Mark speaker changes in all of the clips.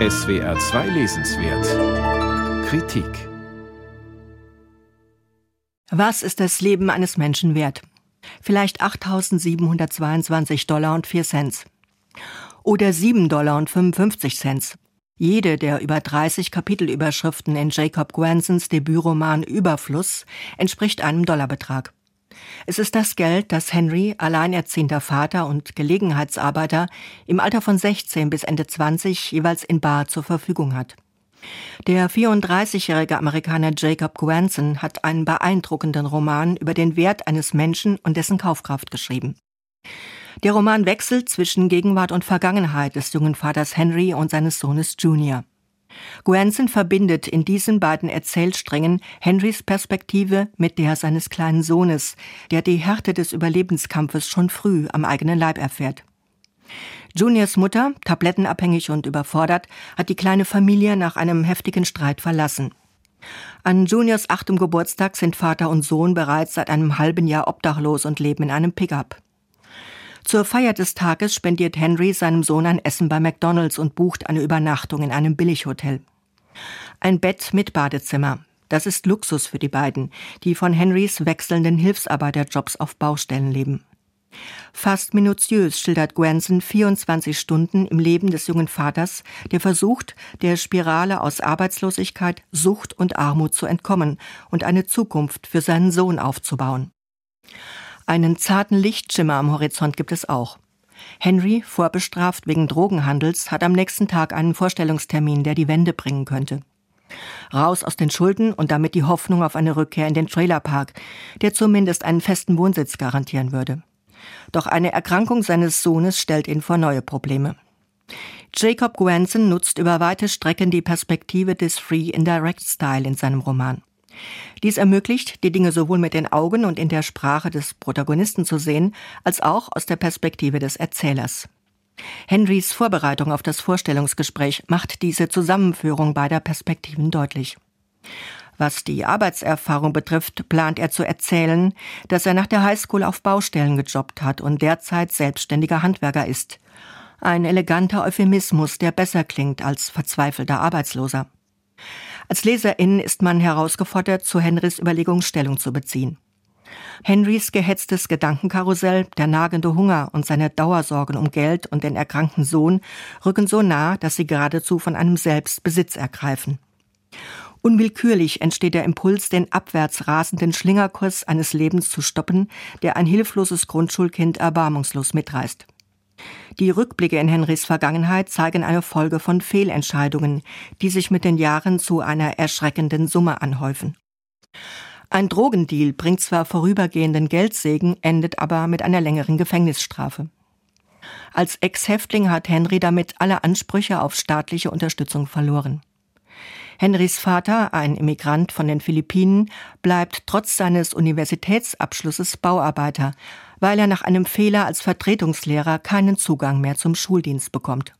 Speaker 1: SWR 2 Lesenswert Kritik
Speaker 2: Was ist das Leben eines Menschen wert? Vielleicht 8.722 Dollar und 4 Cent. Oder 7 Dollar und 55 Cent. Jede der über 30 Kapitelüberschriften in Jacob Gwansons Debütroman Überfluss entspricht einem Dollarbetrag. Es ist das Geld, das Henry, alleinerziehender Vater und Gelegenheitsarbeiter, im Alter von 16 bis Ende 20 jeweils in Bar zur Verfügung hat. Der 34-jährige Amerikaner Jacob Gwanson hat einen beeindruckenden Roman über den Wert eines Menschen und dessen Kaufkraft geschrieben. Der Roman wechselt zwischen Gegenwart und Vergangenheit des jungen Vaters Henry und seines Sohnes Junior. Gwanson verbindet in diesen beiden Erzählsträngen Henrys Perspektive mit der seines kleinen Sohnes, der die Härte des Überlebenskampfes schon früh am eigenen Leib erfährt. Juniors Mutter, tablettenabhängig und überfordert, hat die kleine Familie nach einem heftigen Streit verlassen. An Juniors achtem Geburtstag sind Vater und Sohn bereits seit einem halben Jahr obdachlos und leben in einem Pickup. Zur Feier des Tages spendiert Henry seinem Sohn ein Essen bei McDonalds und bucht eine Übernachtung in einem Billighotel. Ein Bett mit Badezimmer. Das ist Luxus für die beiden, die von Henrys wechselnden Hilfsarbeiterjobs auf Baustellen leben. Fast minutiös schildert Gwenson 24 Stunden im Leben des jungen Vaters, der versucht, der Spirale aus Arbeitslosigkeit, Sucht und Armut zu entkommen und eine Zukunft für seinen Sohn aufzubauen. Einen zarten Lichtschimmer am Horizont gibt es auch. Henry, vorbestraft wegen Drogenhandels, hat am nächsten Tag einen Vorstellungstermin, der die Wende bringen könnte. Raus aus den Schulden und damit die Hoffnung auf eine Rückkehr in den Trailerpark, der zumindest einen festen Wohnsitz garantieren würde. Doch eine Erkrankung seines Sohnes stellt ihn vor neue Probleme. Jacob Gwanson nutzt über weite Strecken die Perspektive des Free Indirect Style in seinem Roman. Dies ermöglicht, die Dinge sowohl mit den Augen und in der Sprache des Protagonisten zu sehen, als auch aus der Perspektive des Erzählers. Henrys Vorbereitung auf das Vorstellungsgespräch macht diese Zusammenführung beider Perspektiven deutlich. Was die Arbeitserfahrung betrifft, plant er zu erzählen, dass er nach der Highschool auf Baustellen gejobbt hat und derzeit selbstständiger Handwerker ist. Ein eleganter Euphemismus, der besser klingt als verzweifelter Arbeitsloser. Als Leserin ist man herausgefordert, zu Henrys Überlegung Stellung zu beziehen. Henrys gehetztes Gedankenkarussell, der nagende Hunger und seine Dauersorgen um Geld und den erkrankten Sohn rücken so nah, dass sie geradezu von einem selbst Besitz ergreifen. Unwillkürlich entsteht der Impuls, den abwärts rasenden Schlingerkurs eines Lebens zu stoppen, der ein hilfloses Grundschulkind erbarmungslos mitreißt. Die Rückblicke in Henrys Vergangenheit zeigen eine Folge von Fehlentscheidungen, die sich mit den Jahren zu einer erschreckenden Summe anhäufen. Ein Drogendeal bringt zwar vorübergehenden Geldsegen, endet aber mit einer längeren Gefängnisstrafe. Als Ex-Häftling hat Henry damit alle Ansprüche auf staatliche Unterstützung verloren. Henrys Vater, ein Immigrant von den Philippinen, bleibt trotz seines Universitätsabschlusses Bauarbeiter, weil er nach einem Fehler als Vertretungslehrer keinen Zugang mehr zum Schuldienst bekommt.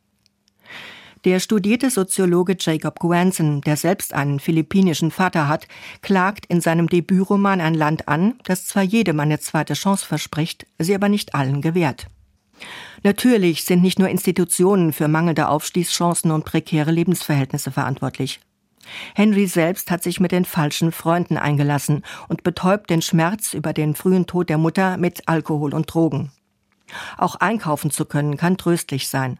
Speaker 2: Der studierte Soziologe Jacob Gwanson, der selbst einen philippinischen Vater hat, klagt in seinem Debütroman ein Land an, das zwar jedem eine zweite Chance verspricht, sie aber nicht allen gewährt. Natürlich sind nicht nur Institutionen für mangelnde Aufstiegschancen und prekäre Lebensverhältnisse verantwortlich. Henry selbst hat sich mit den falschen Freunden eingelassen und betäubt den Schmerz über den frühen Tod der Mutter mit Alkohol und Drogen. Auch einkaufen zu können kann tröstlich sein.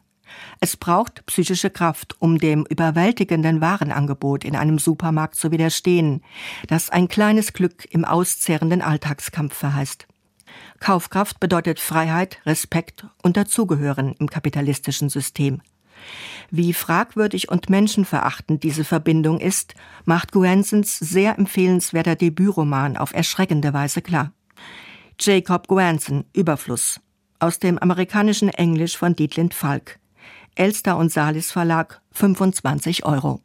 Speaker 2: Es braucht psychische Kraft, um dem überwältigenden Warenangebot in einem Supermarkt zu widerstehen, das ein kleines Glück im auszehrenden Alltagskampf verheißt. Kaufkraft bedeutet Freiheit, Respekt und Dazugehören im kapitalistischen System. Wie fragwürdig und menschenverachtend diese Verbindung ist, macht Guansons sehr empfehlenswerter Debütroman auf erschreckende Weise klar. Jacob Guanson, Überfluss. Aus dem amerikanischen Englisch von Dietlind Falk. Elster und Salis Verlag, 25 Euro.